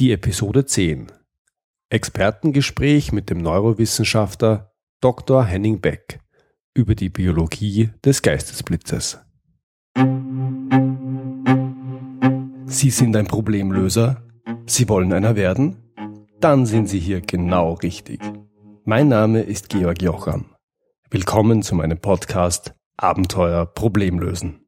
Die Episode 10. Expertengespräch mit dem Neurowissenschaftler Dr. Henning Beck über die Biologie des Geistesblitzes. Sie sind ein Problemlöser? Sie wollen einer werden? Dann sind Sie hier genau richtig. Mein Name ist Georg Jocham. Willkommen zu meinem Podcast Abenteuer Problemlösen.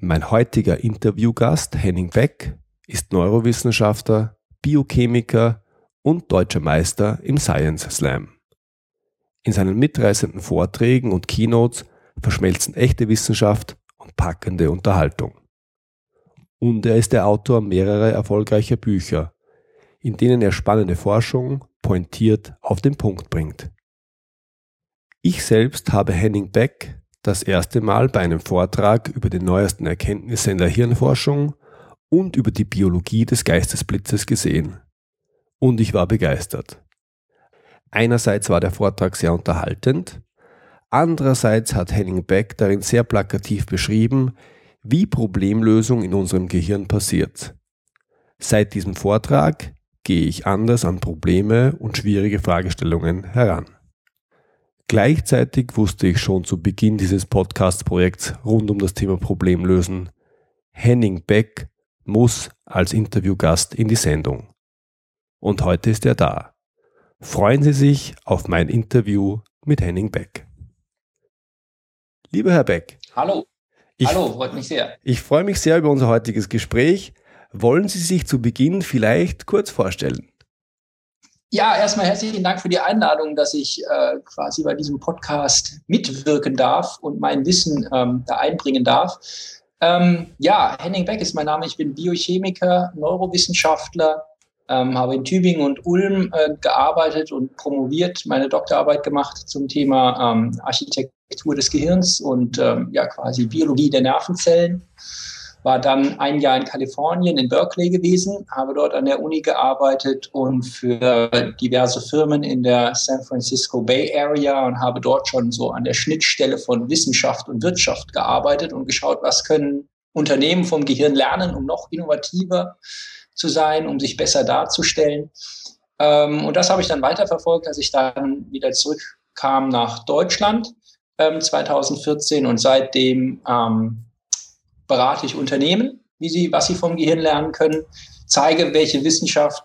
Mein heutiger Interviewgast Henning Beck ist Neurowissenschaftler, Biochemiker und deutscher Meister im Science Slam. In seinen mitreißenden Vorträgen und Keynotes verschmelzen echte Wissenschaft und packende Unterhaltung. Und er ist der Autor mehrerer erfolgreicher Bücher, in denen er spannende Forschung pointiert auf den Punkt bringt. Ich selbst habe Henning Beck das erste Mal bei einem Vortrag über die neuesten Erkenntnisse in der Hirnforschung und über die Biologie des Geistesblitzes gesehen. Und ich war begeistert. Einerseits war der Vortrag sehr unterhaltend, andererseits hat Henning Beck darin sehr plakativ beschrieben, wie Problemlösung in unserem Gehirn passiert. Seit diesem Vortrag gehe ich anders an Probleme und schwierige Fragestellungen heran. Gleichzeitig wusste ich schon zu Beginn dieses Podcast-Projekts rund um das Thema Problemlösen, Henning Beck muss als Interviewgast in die Sendung. Und heute ist er da. Freuen Sie sich auf mein Interview mit Henning Beck. Lieber Herr Beck. Hallo. Ich, Hallo, freut mich sehr. Ich freue mich sehr über unser heutiges Gespräch. Wollen Sie sich zu Beginn vielleicht kurz vorstellen? Ja, erstmal herzlichen Dank für die Einladung, dass ich äh, quasi bei diesem Podcast mitwirken darf und mein Wissen ähm, da einbringen darf. Ähm, ja, Henning Beck ist mein Name. Ich bin Biochemiker, Neurowissenschaftler, ähm, habe in Tübingen und Ulm äh, gearbeitet und promoviert, meine Doktorarbeit gemacht zum Thema ähm, Architektur des Gehirns und ähm, ja quasi Biologie der Nervenzellen war dann ein Jahr in Kalifornien, in Berkeley gewesen, habe dort an der Uni gearbeitet und für diverse Firmen in der San Francisco Bay Area und habe dort schon so an der Schnittstelle von Wissenschaft und Wirtschaft gearbeitet und geschaut, was können Unternehmen vom Gehirn lernen, um noch innovativer zu sein, um sich besser darzustellen. Ähm, und das habe ich dann weiterverfolgt, als ich dann wieder zurückkam nach Deutschland 2014 ähm, und seitdem ähm, berate ich Unternehmen, wie sie, was sie vom Gehirn lernen können, zeige, welche Wissenschaft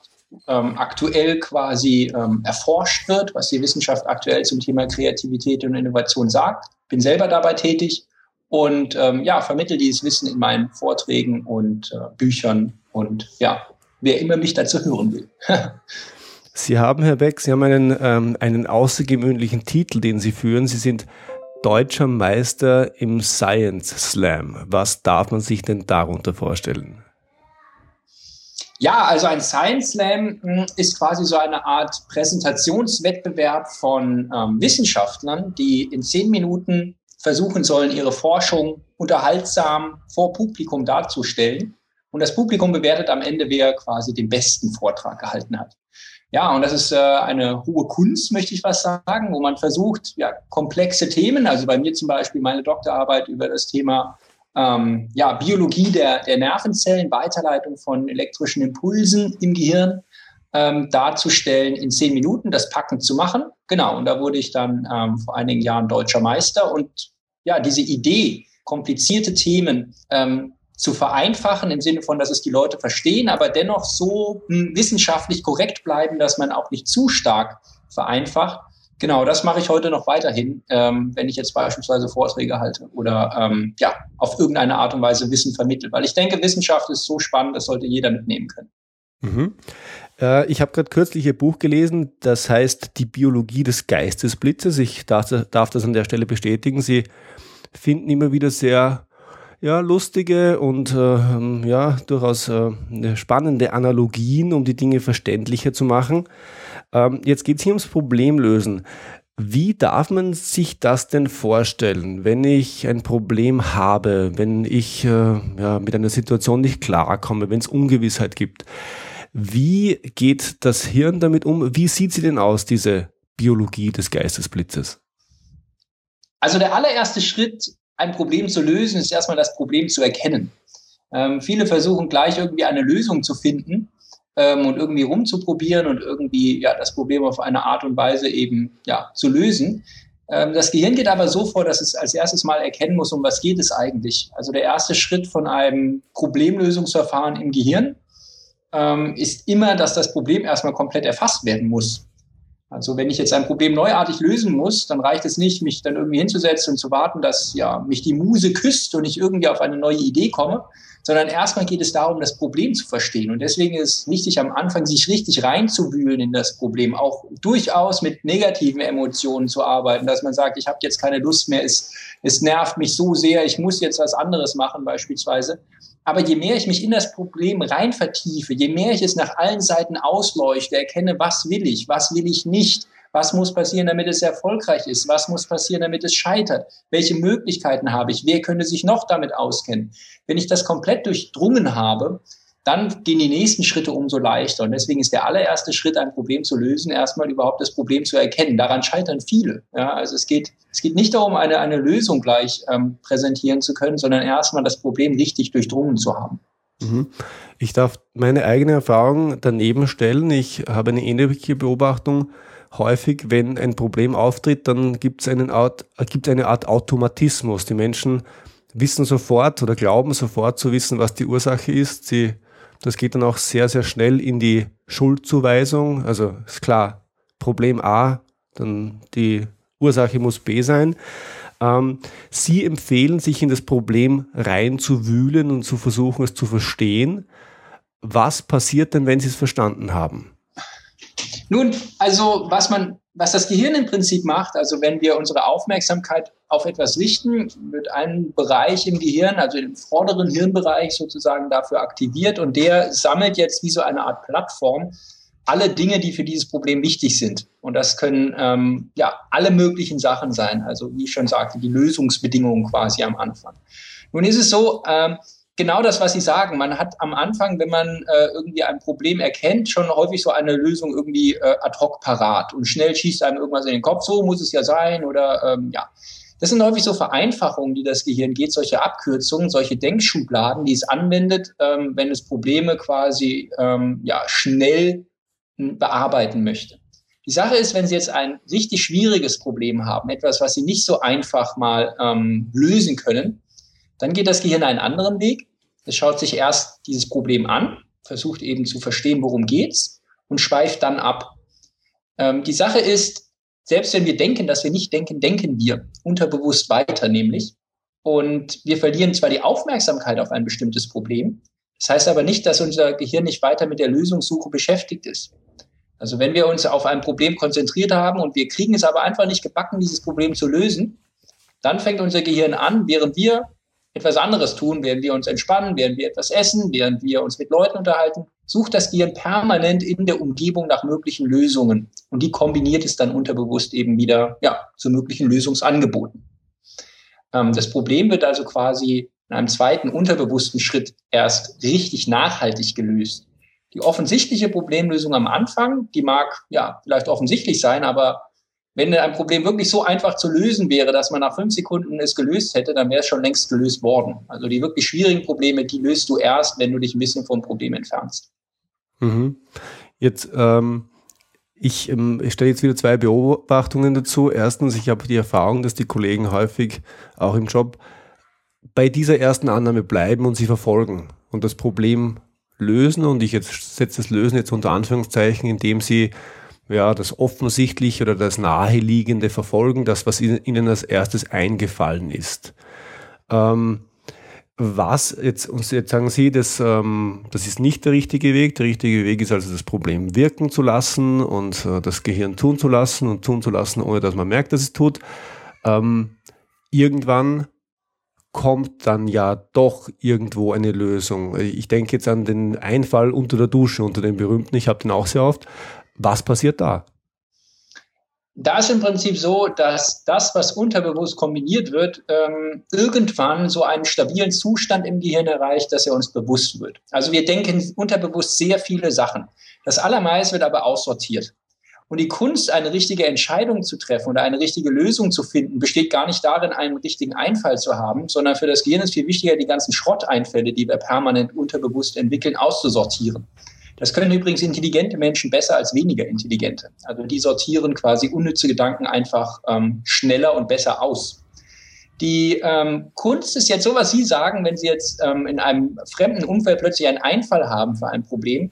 ähm, aktuell quasi ähm, erforscht wird, was die Wissenschaft aktuell zum Thema Kreativität und Innovation sagt. Bin selber dabei tätig und ähm, ja, vermittle dieses Wissen in meinen Vorträgen und äh, Büchern und ja, wer immer mich dazu hören will. Sie haben, Herr Beck, Sie haben einen, ähm, einen außergewöhnlichen Titel, den Sie führen. Sie sind deutscher Meister im Science Slam. Was darf man sich denn darunter vorstellen? Ja, also ein Science Slam hm, ist quasi so eine Art Präsentationswettbewerb von ähm, Wissenschaftlern, die in zehn Minuten versuchen sollen, ihre Forschung unterhaltsam vor Publikum darzustellen. Und das Publikum bewertet am Ende, wer quasi den besten Vortrag gehalten hat. Ja, und das ist äh, eine hohe Kunst, möchte ich was sagen, wo man versucht, ja, komplexe Themen, also bei mir zum Beispiel meine Doktorarbeit über das Thema ähm, ja, Biologie der, der Nervenzellen, Weiterleitung von elektrischen Impulsen im Gehirn ähm, darzustellen in zehn Minuten, das packend zu machen. Genau, und da wurde ich dann ähm, vor einigen Jahren deutscher Meister und ja, diese Idee, komplizierte Themen ähm, zu vereinfachen, im Sinne von, dass es die Leute verstehen, aber dennoch so hm, wissenschaftlich korrekt bleiben, dass man auch nicht zu stark vereinfacht. Genau, das mache ich heute noch weiterhin, ähm, wenn ich jetzt beispielsweise Vorträge halte oder ähm, ja, auf irgendeine Art und Weise Wissen vermittle. Weil ich denke, Wissenschaft ist so spannend, das sollte jeder mitnehmen können. Mhm. Äh, ich habe gerade kürzlich Ihr Buch gelesen, das heißt Die Biologie des Geistesblitzes. Ich darf, darf das an der Stelle bestätigen. Sie finden immer wieder sehr ja, lustige und äh, ja, durchaus äh, spannende Analogien, um die Dinge verständlicher zu machen. Ähm, jetzt geht es hier ums Problemlösen. Wie darf man sich das denn vorstellen, wenn ich ein Problem habe, wenn ich äh, ja, mit einer Situation nicht klarkomme, wenn es Ungewissheit gibt? Wie geht das Hirn damit um? Wie sieht sie denn aus, diese Biologie des Geistesblitzes? Also der allererste Schritt ein Problem zu lösen, ist erstmal das Problem zu erkennen. Ähm, viele versuchen gleich irgendwie eine Lösung zu finden ähm, und irgendwie rumzuprobieren und irgendwie ja, das Problem auf eine Art und Weise eben ja, zu lösen. Ähm, das Gehirn geht aber so vor, dass es als erstes mal erkennen muss, um was geht es eigentlich. Also der erste Schritt von einem Problemlösungsverfahren im Gehirn ähm, ist immer, dass das Problem erstmal komplett erfasst werden muss. Also wenn ich jetzt ein Problem neuartig lösen muss, dann reicht es nicht, mich dann irgendwie hinzusetzen und zu warten, dass ja mich die Muse küsst und ich irgendwie auf eine neue Idee komme, sondern erstmal geht es darum, das Problem zu verstehen. Und deswegen ist es wichtig, am Anfang sich richtig reinzuwühlen in das Problem, auch durchaus mit negativen Emotionen zu arbeiten, dass man sagt, ich habe jetzt keine Lust mehr, es, es nervt mich so sehr, ich muss jetzt was anderes machen beispielsweise. Aber je mehr ich mich in das Problem rein vertiefe, je mehr ich es nach allen Seiten ausleuchte, erkenne, was will ich, was will ich nicht, was muss passieren, damit es erfolgreich ist, was muss passieren, damit es scheitert, welche Möglichkeiten habe ich, wer könnte sich noch damit auskennen. Wenn ich das komplett durchdrungen habe, dann gehen die nächsten Schritte umso leichter. Und deswegen ist der allererste Schritt, ein Problem zu lösen, erstmal überhaupt das Problem zu erkennen. Daran scheitern viele. Ja, also es geht, es geht nicht darum, eine, eine Lösung gleich ähm, präsentieren zu können, sondern erstmal das Problem richtig durchdrungen zu haben. Mhm. Ich darf meine eigene Erfahrung daneben stellen. Ich habe eine ähnliche Beobachtung. Häufig, wenn ein Problem auftritt, dann gibt es gibt eine Art Automatismus. Die Menschen wissen sofort oder glauben sofort zu wissen, was die Ursache ist. Sie das geht dann auch sehr, sehr schnell in die Schuldzuweisung. Also ist klar, Problem A, dann die Ursache muss B sein. Ähm, Sie empfehlen, sich in das Problem reinzuwühlen und zu versuchen, es zu verstehen. Was passiert denn, wenn Sie es verstanden haben? Nun, also was man was das Gehirn im Prinzip macht, also wenn wir unsere Aufmerksamkeit auf etwas richten, wird ein Bereich im Gehirn, also im vorderen Hirnbereich sozusagen dafür aktiviert und der sammelt jetzt wie so eine Art Plattform alle Dinge, die für dieses Problem wichtig sind. Und das können ähm, ja alle möglichen Sachen sein. Also wie ich schon sagte, die Lösungsbedingungen quasi am Anfang. Nun ist es so, ähm, genau das, was Sie sagen. Man hat am Anfang, wenn man äh, irgendwie ein Problem erkennt, schon häufig so eine Lösung irgendwie äh, ad hoc parat und schnell schießt einem irgendwas in den Kopf. So muss es ja sein oder ähm, ja. Das sind häufig so Vereinfachungen, die das Gehirn geht, solche Abkürzungen, solche Denkschubladen, die es anwendet, ähm, wenn es Probleme quasi ähm, ja, schnell bearbeiten möchte. Die Sache ist, wenn Sie jetzt ein richtig schwieriges Problem haben, etwas, was Sie nicht so einfach mal ähm, lösen können, dann geht das Gehirn einen anderen Weg. Es schaut sich erst dieses Problem an, versucht eben zu verstehen, worum geht's und schweift dann ab. Ähm, die Sache ist, selbst wenn wir denken, dass wir nicht denken, denken wir unterbewusst weiter nämlich. Und wir verlieren zwar die Aufmerksamkeit auf ein bestimmtes Problem, das heißt aber nicht, dass unser Gehirn nicht weiter mit der Lösungssuche beschäftigt ist. Also wenn wir uns auf ein Problem konzentriert haben und wir kriegen es aber einfach nicht gebacken, dieses Problem zu lösen, dann fängt unser Gehirn an, während wir etwas anderes tun, während wir uns entspannen, während wir etwas essen, während wir uns mit Leuten unterhalten, sucht das Gehirn permanent in der Umgebung nach möglichen Lösungen. Und die kombiniert es dann unterbewusst eben wieder ja, zu möglichen Lösungsangeboten. Ähm, das Problem wird also quasi in einem zweiten unterbewussten Schritt erst richtig nachhaltig gelöst. Die offensichtliche Problemlösung am Anfang, die mag ja vielleicht offensichtlich sein, aber wenn ein Problem wirklich so einfach zu lösen wäre, dass man nach fünf Sekunden es gelöst hätte, dann wäre es schon längst gelöst worden. Also die wirklich schwierigen Probleme, die löst du erst, wenn du dich ein bisschen vom Problem entfernst. Mhm. Jetzt, ähm, ich, ähm, ich stelle jetzt wieder zwei Beobachtungen dazu. Erstens, ich habe die Erfahrung, dass die Kollegen häufig auch im Job bei dieser ersten Annahme bleiben und sie verfolgen und das Problem lösen. Und ich jetzt setze das Lösen jetzt unter Anführungszeichen, indem sie ja, das Offensichtliche oder das Naheliegende verfolgen, das, was ihnen als erstes eingefallen ist. Ähm, was jetzt, und jetzt sagen Sie, dass, ähm, das ist nicht der richtige Weg. Der richtige Weg ist also das Problem wirken zu lassen und äh, das Gehirn tun zu lassen und tun zu lassen, ohne dass man merkt, dass es tut. Ähm, irgendwann kommt dann ja doch irgendwo eine Lösung. Ich denke jetzt an den Einfall unter der Dusche, unter den berühmten, ich habe den auch sehr oft. Was passiert da? Da ist im Prinzip so, dass das, was unterbewusst kombiniert wird, ähm, irgendwann so einen stabilen Zustand im Gehirn erreicht, dass er uns bewusst wird. Also wir denken unterbewusst sehr viele Sachen. Das allermeiste wird aber aussortiert. Und die Kunst, eine richtige Entscheidung zu treffen oder eine richtige Lösung zu finden, besteht gar nicht darin, einen richtigen Einfall zu haben, sondern für das Gehirn ist viel wichtiger, die ganzen Schrotteinfälle, die wir permanent unterbewusst entwickeln, auszusortieren. Das können übrigens intelligente Menschen besser als weniger intelligente. Also die sortieren quasi unnütze Gedanken einfach ähm, schneller und besser aus. Die ähm, Kunst ist jetzt so, was Sie sagen, wenn Sie jetzt ähm, in einem fremden Umfeld plötzlich einen Einfall haben für ein Problem.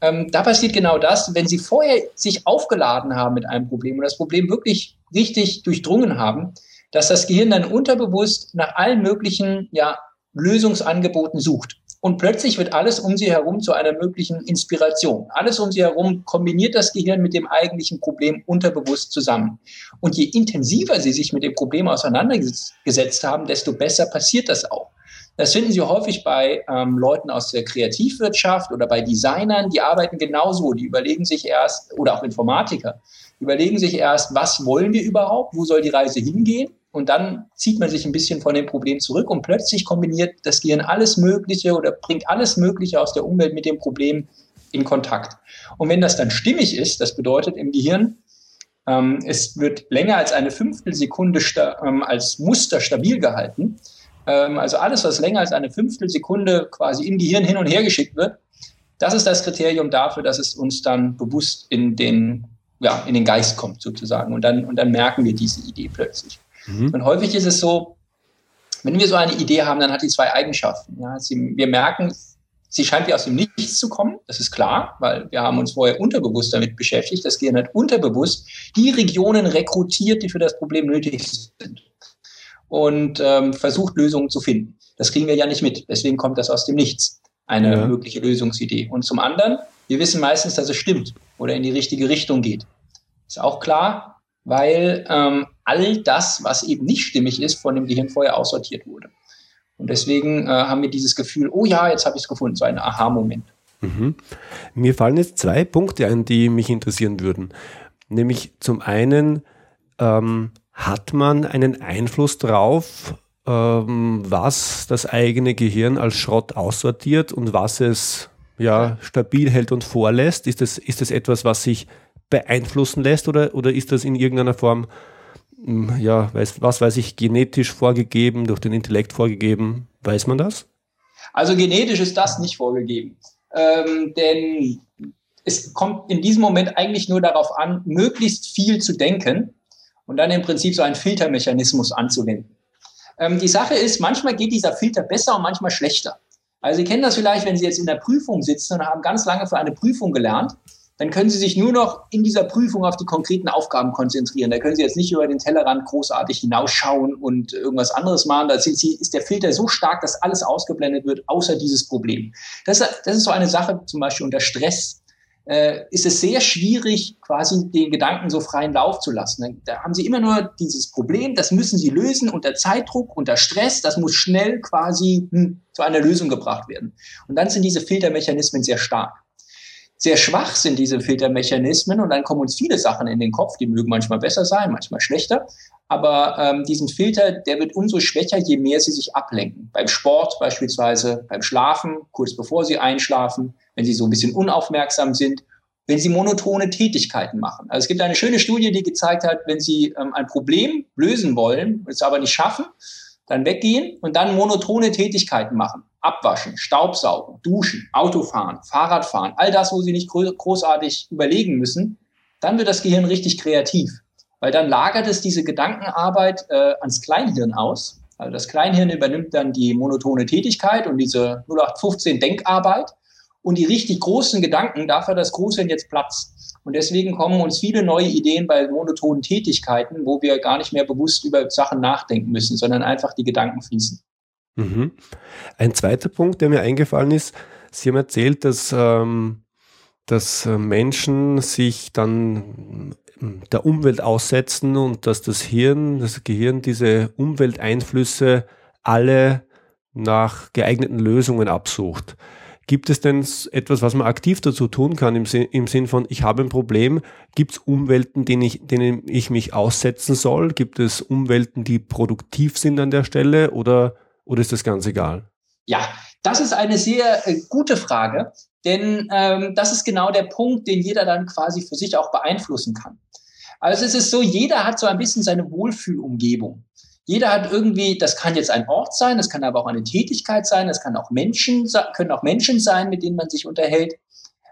Ähm, da passiert genau das, wenn Sie vorher sich aufgeladen haben mit einem Problem und das Problem wirklich richtig durchdrungen haben, dass das Gehirn dann unterbewusst nach allen möglichen ja, Lösungsangeboten sucht. Und plötzlich wird alles um sie herum zu einer möglichen Inspiration. Alles um sie herum kombiniert das Gehirn mit dem eigentlichen Problem unterbewusst zusammen. Und je intensiver sie sich mit dem Problem auseinandergesetzt haben, desto besser passiert das auch. Das finden Sie häufig bei ähm, Leuten aus der Kreativwirtschaft oder bei Designern, die arbeiten genauso. Die überlegen sich erst, oder auch Informatiker, überlegen sich erst, was wollen wir überhaupt, wo soll die Reise hingehen? Und dann zieht man sich ein bisschen von dem Problem zurück und plötzlich kombiniert das Gehirn alles Mögliche oder bringt alles Mögliche aus der Umwelt mit dem Problem in Kontakt. Und wenn das dann stimmig ist, das bedeutet im Gehirn, ähm, es wird länger als eine Fünftelsekunde ähm, als Muster stabil gehalten. Ähm, also alles, was länger als eine Fünftelsekunde quasi im Gehirn hin und her geschickt wird, das ist das Kriterium dafür, dass es uns dann bewusst in den, ja, in den Geist kommt sozusagen. Und dann, und dann merken wir diese Idee plötzlich. Mhm. Und häufig ist es so, wenn wir so eine Idee haben, dann hat die zwei Eigenschaften. Ja, sie, wir merken, sie scheint wie aus dem Nichts zu kommen. Das ist klar, weil wir haben uns vorher unterbewusst damit beschäftigt. Das Gehirn hat unterbewusst die Regionen rekrutiert, die für das Problem nötig sind und ähm, versucht, Lösungen zu finden. Das kriegen wir ja nicht mit. Deswegen kommt das aus dem Nichts, eine ja. mögliche Lösungsidee. Und zum anderen, wir wissen meistens, dass es stimmt oder in die richtige Richtung geht. Ist auch klar, weil ähm, all das, was eben nicht stimmig ist, von dem Gehirn vorher aussortiert wurde. Und deswegen äh, haben wir dieses Gefühl, oh ja, jetzt habe ich es gefunden, so ein Aha-Moment. Mhm. Mir fallen jetzt zwei Punkte ein, die mich interessieren würden. Nämlich zum einen, ähm, hat man einen Einfluss drauf, ähm, was das eigene Gehirn als Schrott aussortiert und was es ja stabil hält und vorlässt? Ist das, ist das etwas, was sich beeinflussen lässt oder, oder ist das in irgendeiner Form, hm, ja, weiß, was weiß ich, genetisch vorgegeben, durch den Intellekt vorgegeben? Weiß man das? Also genetisch ist das nicht vorgegeben. Ähm, denn es kommt in diesem Moment eigentlich nur darauf an, möglichst viel zu denken und dann im Prinzip so einen Filtermechanismus anzuwenden. Ähm, die Sache ist, manchmal geht dieser Filter besser und manchmal schlechter. Also Sie kennen das vielleicht, wenn Sie jetzt in der Prüfung sitzen und haben ganz lange für eine Prüfung gelernt dann können Sie sich nur noch in dieser Prüfung auf die konkreten Aufgaben konzentrieren. Da können Sie jetzt nicht über den Tellerrand großartig hinausschauen und irgendwas anderes machen. Da Sie, ist der Filter so stark, dass alles ausgeblendet wird, außer dieses Problem. Das, das ist so eine Sache, zum Beispiel unter Stress. Äh, ist es sehr schwierig, quasi den Gedanken so freien Lauf zu lassen. Da haben Sie immer nur dieses Problem, das müssen Sie lösen unter Zeitdruck, unter Stress, das muss schnell quasi hm, zu einer Lösung gebracht werden. Und dann sind diese Filtermechanismen sehr stark sehr schwach sind diese Filtermechanismen und dann kommen uns viele Sachen in den Kopf, die mögen manchmal besser sein, manchmal schlechter. Aber ähm, diesen Filter, der wird umso schwächer, je mehr sie sich ablenken. Beim Sport beispielsweise, beim Schlafen, kurz bevor sie einschlafen, wenn sie so ein bisschen unaufmerksam sind, wenn sie monotone Tätigkeiten machen. Also es gibt eine schöne Studie, die gezeigt hat, wenn sie ähm, ein Problem lösen wollen, es aber nicht schaffen, dann weggehen und dann monotone Tätigkeiten machen. Abwaschen, Staubsaugen, Duschen, Autofahren, Fahrradfahren, all das, wo Sie nicht großartig überlegen müssen, dann wird das Gehirn richtig kreativ. Weil dann lagert es diese Gedankenarbeit äh, ans Kleinhirn aus. Also das Kleinhirn übernimmt dann die monotone Tätigkeit und diese 0815 Denkarbeit. Und die richtig großen Gedanken, dafür das Großhirn jetzt Platz. Und deswegen kommen uns viele neue Ideen bei monotonen Tätigkeiten, wo wir gar nicht mehr bewusst über Sachen nachdenken müssen, sondern einfach die Gedanken fließen. Mhm. Ein zweiter Punkt, der mir eingefallen ist, Sie haben erzählt, dass, ähm, dass äh, Menschen sich dann ähm, der Umwelt aussetzen und dass das Hirn, das Gehirn diese Umwelteinflüsse alle nach geeigneten Lösungen absucht. Gibt es denn etwas, was man aktiv dazu tun kann im, Sinn, im Sinn von, ich habe ein Problem? Gibt es Umwelten, denen ich, denen ich mich aussetzen soll? Gibt es Umwelten, die produktiv sind an der Stelle? Oder oder ist das ganz egal? Ja, Das ist eine sehr äh, gute Frage, denn ähm, das ist genau der Punkt, den jeder dann quasi für sich auch beeinflussen kann. Also es ist so, jeder hat so ein bisschen seine Wohlfühlumgebung. Jeder hat irgendwie, das kann jetzt ein Ort sein, das kann aber auch eine Tätigkeit sein, das kann auch Menschen, können auch Menschen sein, mit denen man sich unterhält.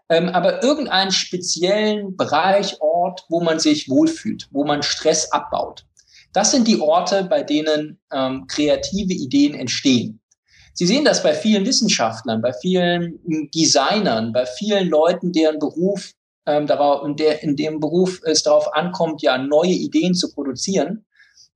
Ähm, aber irgendeinen speziellen Bereich, Ort, wo man sich wohlfühlt, wo man Stress abbaut. Das sind die Orte, bei denen ähm, kreative Ideen entstehen. Sie sehen das bei vielen Wissenschaftlern, bei vielen Designern, bei vielen Leuten, deren Beruf ähm, darauf, in, der, in dem Beruf es darauf ankommt, ja neue Ideen zu produzieren.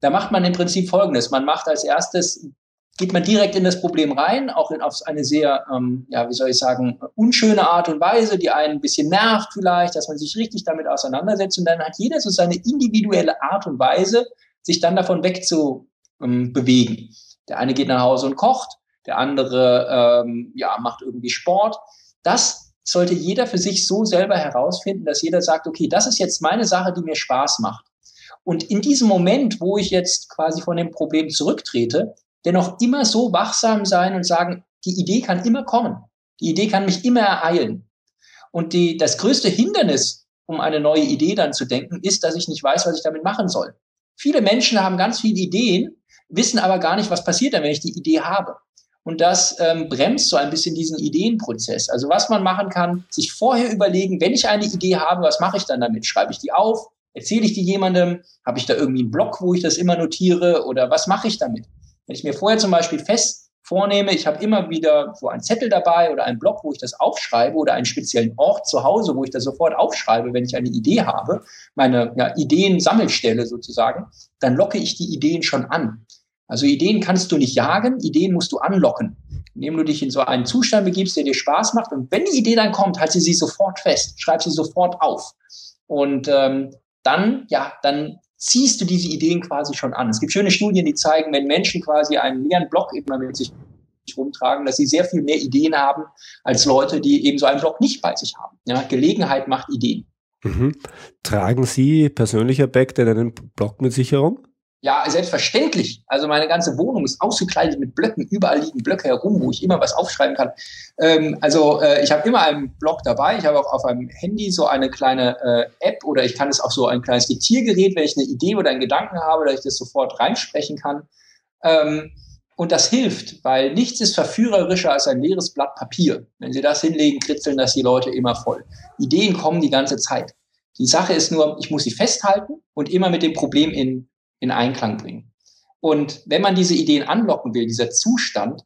Da macht man im Prinzip Folgendes. Man macht als erstes, geht man direkt in das Problem rein, auch in, auf eine sehr, ähm, ja, wie soll ich sagen, unschöne Art und Weise, die einen ein bisschen nervt vielleicht, dass man sich richtig damit auseinandersetzt. Und dann hat jeder so seine individuelle Art und Weise, sich dann davon wegzubewegen. Der eine geht nach Hause und kocht, der andere ähm, ja, macht irgendwie Sport. Das sollte jeder für sich so selber herausfinden, dass jeder sagt, okay, das ist jetzt meine Sache, die mir Spaß macht. Und in diesem Moment, wo ich jetzt quasi von dem Problem zurücktrete, dennoch immer so wachsam sein und sagen, die Idee kann immer kommen. Die Idee kann mich immer ereilen. Und die, das größte Hindernis, um eine neue Idee dann zu denken, ist, dass ich nicht weiß, was ich damit machen soll. Viele Menschen haben ganz viele Ideen, wissen aber gar nicht, was passiert dann, wenn ich die Idee habe. Und das ähm, bremst so ein bisschen diesen Ideenprozess. Also was man machen kann, sich vorher überlegen, wenn ich eine Idee habe, was mache ich dann damit? Schreibe ich die auf? Erzähle ich die jemandem? Habe ich da irgendwie einen Blog, wo ich das immer notiere? Oder was mache ich damit? Wenn ich mir vorher zum Beispiel fest vornehme, ich habe immer wieder so einen Zettel dabei oder einen Blog, wo ich das aufschreibe oder einen speziellen Ort zu Hause, wo ich das sofort aufschreibe, wenn ich eine Idee habe, meine ja, Ideen-Sammelstelle sozusagen, dann locke ich die Ideen schon an. Also Ideen kannst du nicht jagen, Ideen musst du anlocken. Indem du dich in so einen Zustand begibst, der dir Spaß macht. Und wenn die Idee dann kommt, halt sie sie sofort fest, schreib sie sofort auf. Und ähm, dann, ja, dann ziehst du diese Ideen quasi schon an. Es gibt schöne Studien, die zeigen, wenn Menschen quasi einen leeren Block immer mit sich rumtragen, dass sie sehr viel mehr Ideen haben als Leute, die eben so einen Block nicht bei sich haben. Ja, Gelegenheit macht Ideen. Mhm. Tragen Sie persönlich, Herr Beck, denn einen Block mit sich herum? Ja, selbstverständlich. Also meine ganze Wohnung ist ausgekleidet mit Blöcken. Überall liegen Blöcke herum, wo ich immer was aufschreiben kann. Ähm, also äh, ich habe immer einen Block dabei. Ich habe auch auf einem Handy so eine kleine äh, App oder ich kann es auch so ein kleines Diktiergerät, wenn ich eine Idee oder einen Gedanken habe, dass ich das sofort reinsprechen kann. Ähm, und das hilft, weil nichts ist verführerischer als ein leeres Blatt Papier. Wenn Sie das hinlegen, kritzeln das die Leute immer voll. Ideen kommen die ganze Zeit. Die Sache ist nur, ich muss sie festhalten und immer mit dem Problem in in Einklang bringen. Und wenn man diese Ideen anlocken will, dieser Zustand,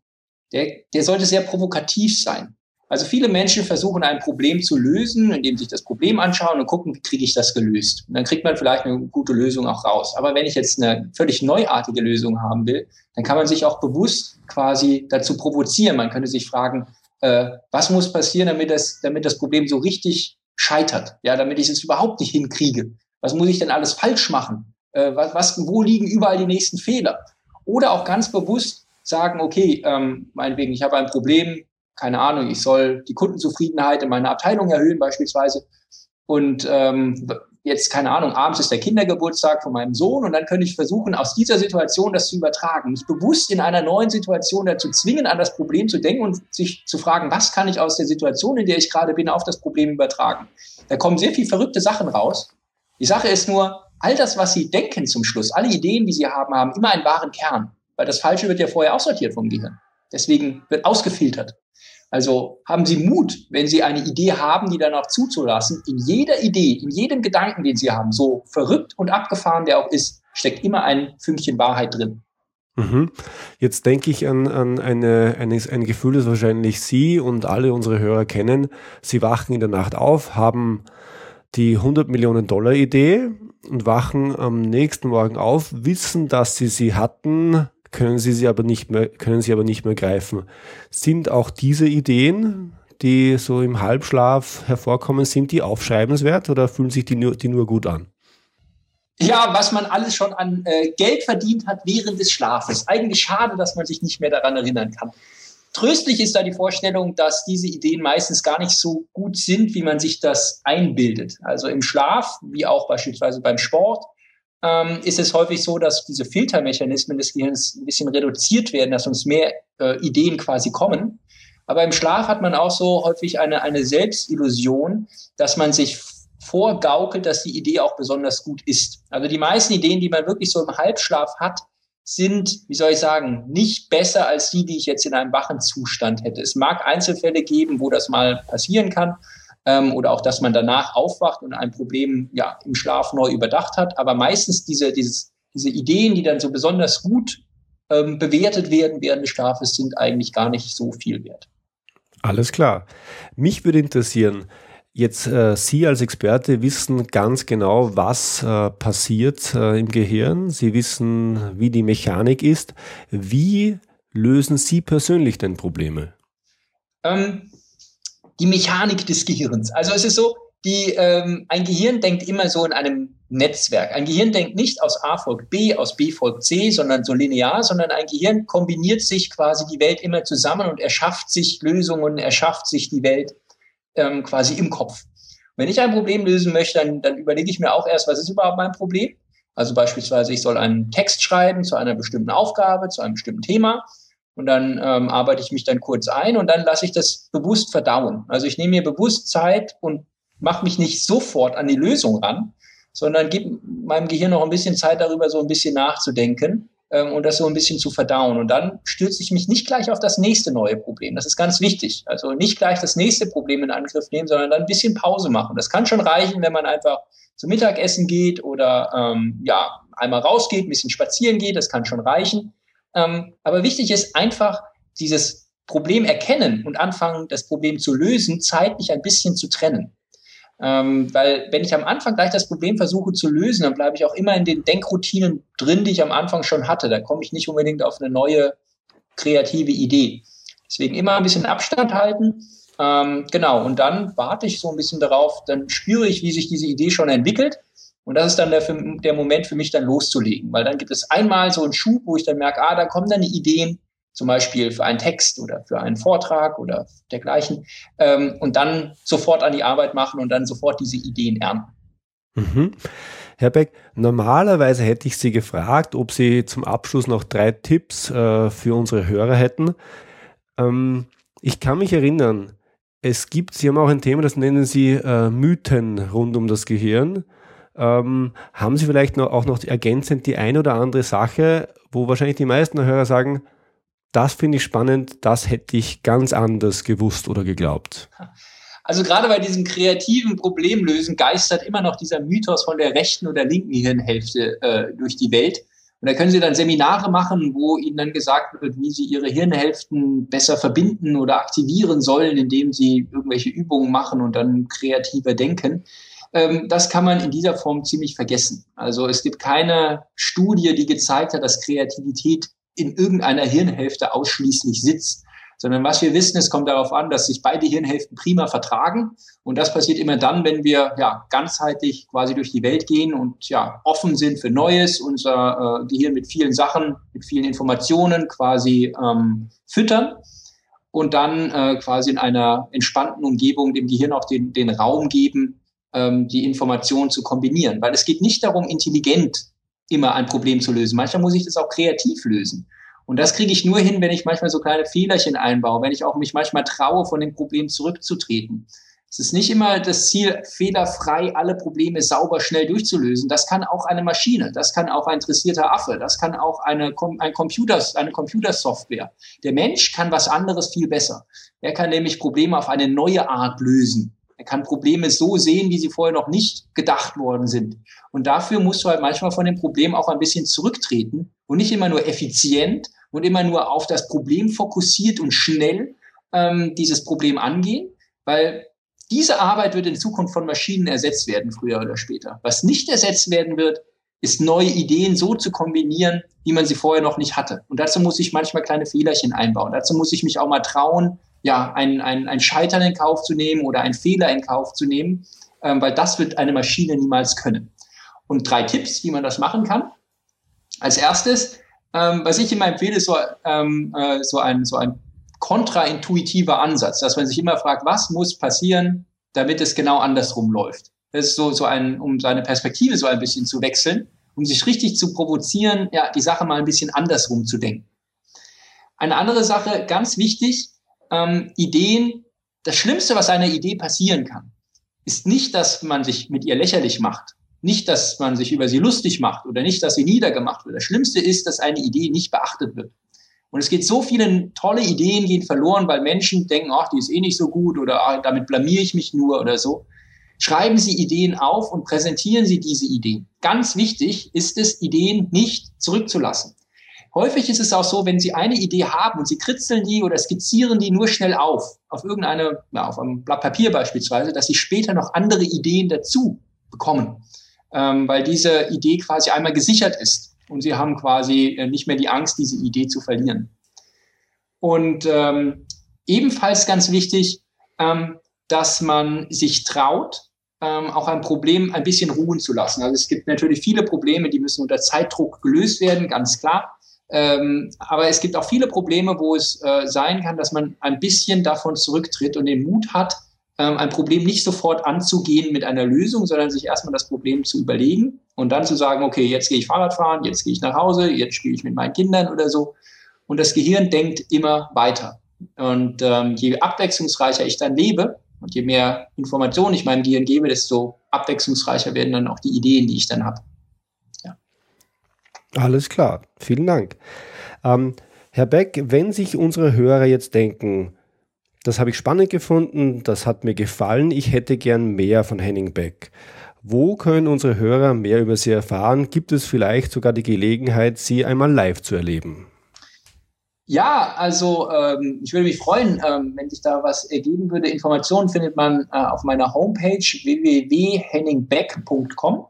der, der sollte sehr provokativ sein. Also viele Menschen versuchen ein Problem zu lösen, indem sie sich das Problem anschauen und gucken, wie kriege ich das gelöst. Und dann kriegt man vielleicht eine gute Lösung auch raus. Aber wenn ich jetzt eine völlig neuartige Lösung haben will, dann kann man sich auch bewusst quasi dazu provozieren. Man könnte sich fragen, äh, was muss passieren, damit das, damit das Problem so richtig scheitert? Ja, damit ich es überhaupt nicht hinkriege. Was muss ich denn alles falsch machen? Äh, was, was, wo liegen überall die nächsten Fehler? Oder auch ganz bewusst sagen, okay, ähm, meinetwegen, ich habe ein Problem, keine Ahnung, ich soll die Kundenzufriedenheit in meiner Abteilung erhöhen beispielsweise. Und ähm, jetzt, keine Ahnung, abends ist der Kindergeburtstag von meinem Sohn und dann könnte ich versuchen, aus dieser Situation das zu übertragen, mich bewusst in einer neuen Situation dazu zwingen, an das Problem zu denken und sich zu fragen, was kann ich aus der Situation, in der ich gerade bin, auf das Problem übertragen. Da kommen sehr viel verrückte Sachen raus. Die Sache ist nur, all das, was Sie denken zum Schluss, alle Ideen, die Sie haben, haben immer einen wahren Kern. Weil das Falsche wird ja vorher aussortiert vom Gehirn. Deswegen wird ausgefiltert. Also haben Sie Mut, wenn Sie eine Idee haben, die dann auch zuzulassen. In jeder Idee, in jedem Gedanken, den Sie haben, so verrückt und abgefahren der auch ist, steckt immer ein Fünkchen Wahrheit drin. Mhm. Jetzt denke ich an, an eine, eine, ein Gefühl, das wahrscheinlich Sie und alle unsere Hörer kennen. Sie wachen in der Nacht auf, haben die 100 Millionen Dollar Idee und wachen am nächsten Morgen auf, wissen, dass sie sie hatten, können sie sie aber nicht mehr, können sie aber nicht mehr greifen. Sind auch diese Ideen, die so im Halbschlaf hervorkommen, sind die aufschreibenswert oder fühlen sich die nur, die nur gut an? Ja, was man alles schon an äh, Geld verdient hat während des Schlafes. Eigentlich schade, dass man sich nicht mehr daran erinnern kann. Tröstlich ist da die Vorstellung, dass diese Ideen meistens gar nicht so gut sind, wie man sich das einbildet. Also im Schlaf, wie auch beispielsweise beim Sport, ähm, ist es häufig so, dass diese Filtermechanismen des Gehirns ein bisschen reduziert werden, dass uns mehr äh, Ideen quasi kommen. Aber im Schlaf hat man auch so häufig eine, eine Selbstillusion, dass man sich vorgaukelt, dass die Idee auch besonders gut ist. Also die meisten Ideen, die man wirklich so im Halbschlaf hat, sind, wie soll ich sagen, nicht besser als die, die ich jetzt in einem wachen Zustand hätte. Es mag Einzelfälle geben, wo das mal passieren kann, ähm, oder auch, dass man danach aufwacht und ein Problem ja im Schlaf neu überdacht hat. Aber meistens diese, dieses, diese Ideen, die dann so besonders gut ähm, bewertet werden während des Schlafes, sind eigentlich gar nicht so viel wert. Alles klar. Mich würde interessieren, Jetzt äh, Sie als Experte wissen ganz genau, was äh, passiert äh, im Gehirn. Sie wissen, wie die Mechanik ist. Wie lösen Sie persönlich denn Probleme? Ähm, die Mechanik des Gehirns. Also es ist so, die, ähm, ein Gehirn denkt immer so in einem Netzwerk. Ein Gehirn denkt nicht aus A folgt B, aus B folgt C, sondern so linear, sondern ein Gehirn kombiniert sich quasi die Welt immer zusammen und erschafft sich Lösungen, erschafft sich die Welt ähm, quasi im Kopf. Wenn ich ein Problem lösen möchte, dann, dann überlege ich mir auch erst, was ist überhaupt mein Problem? Also beispielsweise, ich soll einen Text schreiben zu einer bestimmten Aufgabe, zu einem bestimmten Thema. Und dann ähm, arbeite ich mich dann kurz ein und dann lasse ich das bewusst verdauen. Also ich nehme mir bewusst Zeit und mache mich nicht sofort an die Lösung ran, sondern gebe meinem Gehirn noch ein bisschen Zeit darüber, so ein bisschen nachzudenken ähm, und das so ein bisschen zu verdauen. Und dann stürze ich mich nicht gleich auf das nächste neue Problem. Das ist ganz wichtig. Also nicht gleich das nächste Problem in Angriff nehmen, sondern dann ein bisschen Pause machen. Das kann schon reichen, wenn man einfach zum Mittagessen geht oder ähm, ja einmal rausgeht, ein bisschen spazieren geht. Das kann schon reichen. Ähm, aber wichtig ist einfach dieses Problem erkennen und anfangen, das Problem zu lösen, zeitlich ein bisschen zu trennen. Ähm, weil wenn ich am Anfang gleich das Problem versuche zu lösen, dann bleibe ich auch immer in den Denkroutinen drin, die ich am Anfang schon hatte. Da komme ich nicht unbedingt auf eine neue kreative Idee. Deswegen immer ein bisschen Abstand halten. Ähm, genau, und dann warte ich so ein bisschen darauf, dann spüre ich, wie sich diese Idee schon entwickelt. Und das ist dann der, der Moment für mich, dann loszulegen. Weil dann gibt es einmal so einen Schub, wo ich dann merke, ah, da kommen dann die Ideen, zum Beispiel für einen Text oder für einen Vortrag oder dergleichen, ähm, und dann sofort an die Arbeit machen und dann sofort diese Ideen ernten. Mhm. Herr Beck, normalerweise hätte ich Sie gefragt, ob Sie zum Abschluss noch drei Tipps äh, für unsere Hörer hätten. Ähm, ich kann mich erinnern, es gibt, Sie haben auch ein Thema, das nennen Sie äh, Mythen rund um das Gehirn. Ähm, haben Sie vielleicht noch, auch noch ergänzend die ein oder andere Sache, wo wahrscheinlich die meisten Hörer sagen, das finde ich spannend, das hätte ich ganz anders gewusst oder geglaubt. Also gerade bei diesem kreativen Problemlösen geistert immer noch dieser Mythos von der rechten oder linken Hirnhälfte äh, durch die Welt. Und da können Sie dann Seminare machen, wo Ihnen dann gesagt wird, wie Sie Ihre Hirnhälften besser verbinden oder aktivieren sollen, indem Sie irgendwelche Übungen machen und dann kreativer denken. Ähm, das kann man in dieser Form ziemlich vergessen. Also es gibt keine Studie, die gezeigt hat, dass Kreativität in irgendeiner Hirnhälfte ausschließlich sitzt, sondern was wir wissen, es kommt darauf an, dass sich beide Hirnhälften prima vertragen. Und das passiert immer dann, wenn wir ja ganzheitlich quasi durch die Welt gehen und ja offen sind für Neues, unser äh, Gehirn mit vielen Sachen, mit vielen Informationen quasi ähm, füttern und dann äh, quasi in einer entspannten Umgebung dem Gehirn auch den, den Raum geben, ähm, die Informationen zu kombinieren. Weil es geht nicht darum, intelligent immer ein Problem zu lösen. Manchmal muss ich das auch kreativ lösen. Und das kriege ich nur hin, wenn ich manchmal so kleine Fehlerchen einbaue, wenn ich auch mich manchmal traue, von dem Problem zurückzutreten. Es ist nicht immer das Ziel, fehlerfrei alle Probleme sauber schnell durchzulösen. Das kann auch eine Maschine, das kann auch ein interessierter Affe, das kann auch eine, ein Computer, eine Computersoftware. Der Mensch kann was anderes viel besser. Er kann nämlich Probleme auf eine neue Art lösen. Er kann Probleme so sehen, wie sie vorher noch nicht gedacht worden sind. Und dafür musst du halt manchmal von dem Problem auch ein bisschen zurücktreten und nicht immer nur effizient und immer nur auf das Problem fokussiert und schnell ähm, dieses Problem angehen, weil diese Arbeit wird in Zukunft von Maschinen ersetzt werden, früher oder später. Was nicht ersetzt werden wird, ist neue Ideen so zu kombinieren, wie man sie vorher noch nicht hatte. Und dazu muss ich manchmal kleine Fehlerchen einbauen. Dazu muss ich mich auch mal trauen, ja, ein, ein, ein Scheitern in Kauf zu nehmen oder einen Fehler in Kauf zu nehmen, ähm, weil das wird eine Maschine niemals können. Und drei Tipps, wie man das machen kann. Als erstes, ähm, was ich immer empfehle, ist so, ähm, äh, so ein, so ein kontraintuitiver Ansatz, dass man sich immer fragt, was muss passieren, damit es genau andersrum läuft. Das ist so, so ein, um seine Perspektive so ein bisschen zu wechseln, um sich richtig zu provozieren, ja, die Sache mal ein bisschen andersrum zu denken. Eine andere Sache, ganz wichtig, ähm, Ideen, das Schlimmste, was einer Idee passieren kann, ist nicht, dass man sich mit ihr lächerlich macht, nicht, dass man sich über sie lustig macht oder nicht, dass sie niedergemacht wird. Das Schlimmste ist, dass eine Idee nicht beachtet wird. Und es geht so viele tolle Ideen gehen verloren, weil Menschen denken, ach, die ist eh nicht so gut oder ach, damit blamier ich mich nur oder so. Schreiben Sie Ideen auf und präsentieren Sie diese Ideen. Ganz wichtig ist es, Ideen nicht zurückzulassen. Häufig ist es auch so, wenn Sie eine Idee haben und Sie kritzeln die oder skizzieren die nur schnell auf, auf irgendeine, ja, auf einem Blatt Papier beispielsweise, dass Sie später noch andere Ideen dazu bekommen, ähm, weil diese Idee quasi einmal gesichert ist und Sie haben quasi äh, nicht mehr die Angst, diese Idee zu verlieren. Und ähm, ebenfalls ganz wichtig, ähm, dass man sich traut, ähm, auch ein Problem ein bisschen ruhen zu lassen. Also es gibt natürlich viele Probleme, die müssen unter Zeitdruck gelöst werden, ganz klar. Ähm, aber es gibt auch viele Probleme, wo es äh, sein kann, dass man ein bisschen davon zurücktritt und den Mut hat, ähm, ein Problem nicht sofort anzugehen mit einer Lösung, sondern sich erstmal das Problem zu überlegen und dann zu sagen, okay, jetzt gehe ich Fahrrad fahren, jetzt gehe ich nach Hause, jetzt spiele ich mit meinen Kindern oder so. Und das Gehirn denkt immer weiter. Und ähm, je abwechslungsreicher ich dann lebe und je mehr Informationen ich meinem Gehirn gebe, desto abwechslungsreicher werden dann auch die Ideen, die ich dann habe. Alles klar, vielen Dank. Ähm, Herr Beck, wenn sich unsere Hörer jetzt denken, das habe ich spannend gefunden, das hat mir gefallen, ich hätte gern mehr von Henning Beck. Wo können unsere Hörer mehr über Sie erfahren? Gibt es vielleicht sogar die Gelegenheit, Sie einmal live zu erleben? Ja, also ähm, ich würde mich freuen, ähm, wenn sich da was ergeben würde. Informationen findet man äh, auf meiner Homepage www.henningbeck.com.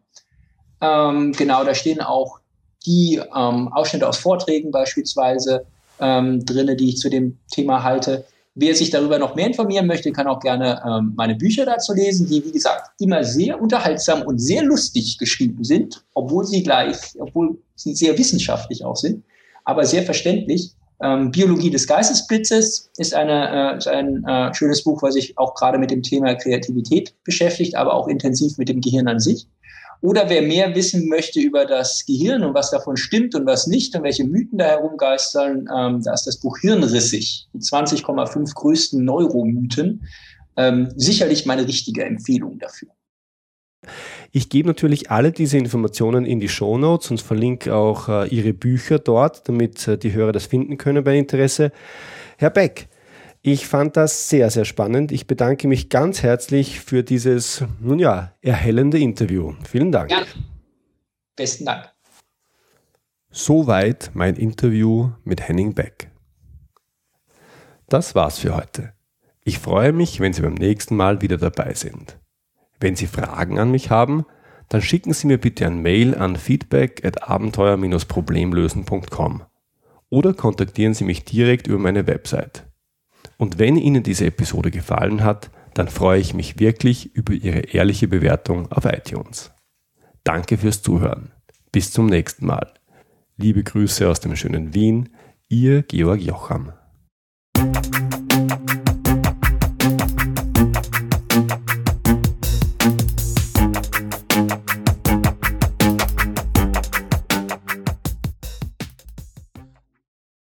Ähm, genau, da stehen auch die ähm, Ausschnitte aus Vorträgen beispielsweise ähm, drinne, die ich zu dem Thema halte. Wer sich darüber noch mehr informieren möchte, kann auch gerne ähm, meine Bücher dazu lesen, die, wie gesagt, immer sehr unterhaltsam und sehr lustig geschrieben sind, obwohl sie gleich, obwohl sie sehr wissenschaftlich auch sind, aber sehr verständlich. Ähm, Biologie des Geistesblitzes ist, eine, äh, ist ein äh, schönes Buch, was sich auch gerade mit dem Thema Kreativität beschäftigt, aber auch intensiv mit dem Gehirn an sich. Oder wer mehr wissen möchte über das Gehirn und was davon stimmt und was nicht und welche Mythen da herumgeistern, ähm, da ist das Buch Hirnrissig, die 20,5 größten Neuromythen, ähm, sicherlich meine richtige Empfehlung dafür. Ich gebe natürlich alle diese Informationen in die Show Notes und verlinke auch äh, Ihre Bücher dort, damit äh, die Hörer das finden können bei Interesse. Herr Beck, ich fand das sehr, sehr spannend. Ich bedanke mich ganz herzlich für dieses, nun ja, erhellende Interview. Vielen Dank. Ja. Besten Dank. Soweit mein Interview mit Henning Beck. Das war's für heute. Ich freue mich, wenn Sie beim nächsten Mal wieder dabei sind. Wenn Sie Fragen an mich haben, dann schicken Sie mir bitte ein Mail an feedback at abenteuer-problemlösen.com oder kontaktieren Sie mich direkt über meine Website und wenn Ihnen diese Episode gefallen hat, dann freue ich mich wirklich über Ihre ehrliche Bewertung auf iTunes. Danke fürs Zuhören. Bis zum nächsten Mal. Liebe Grüße aus dem schönen Wien, Ihr Georg Jocham.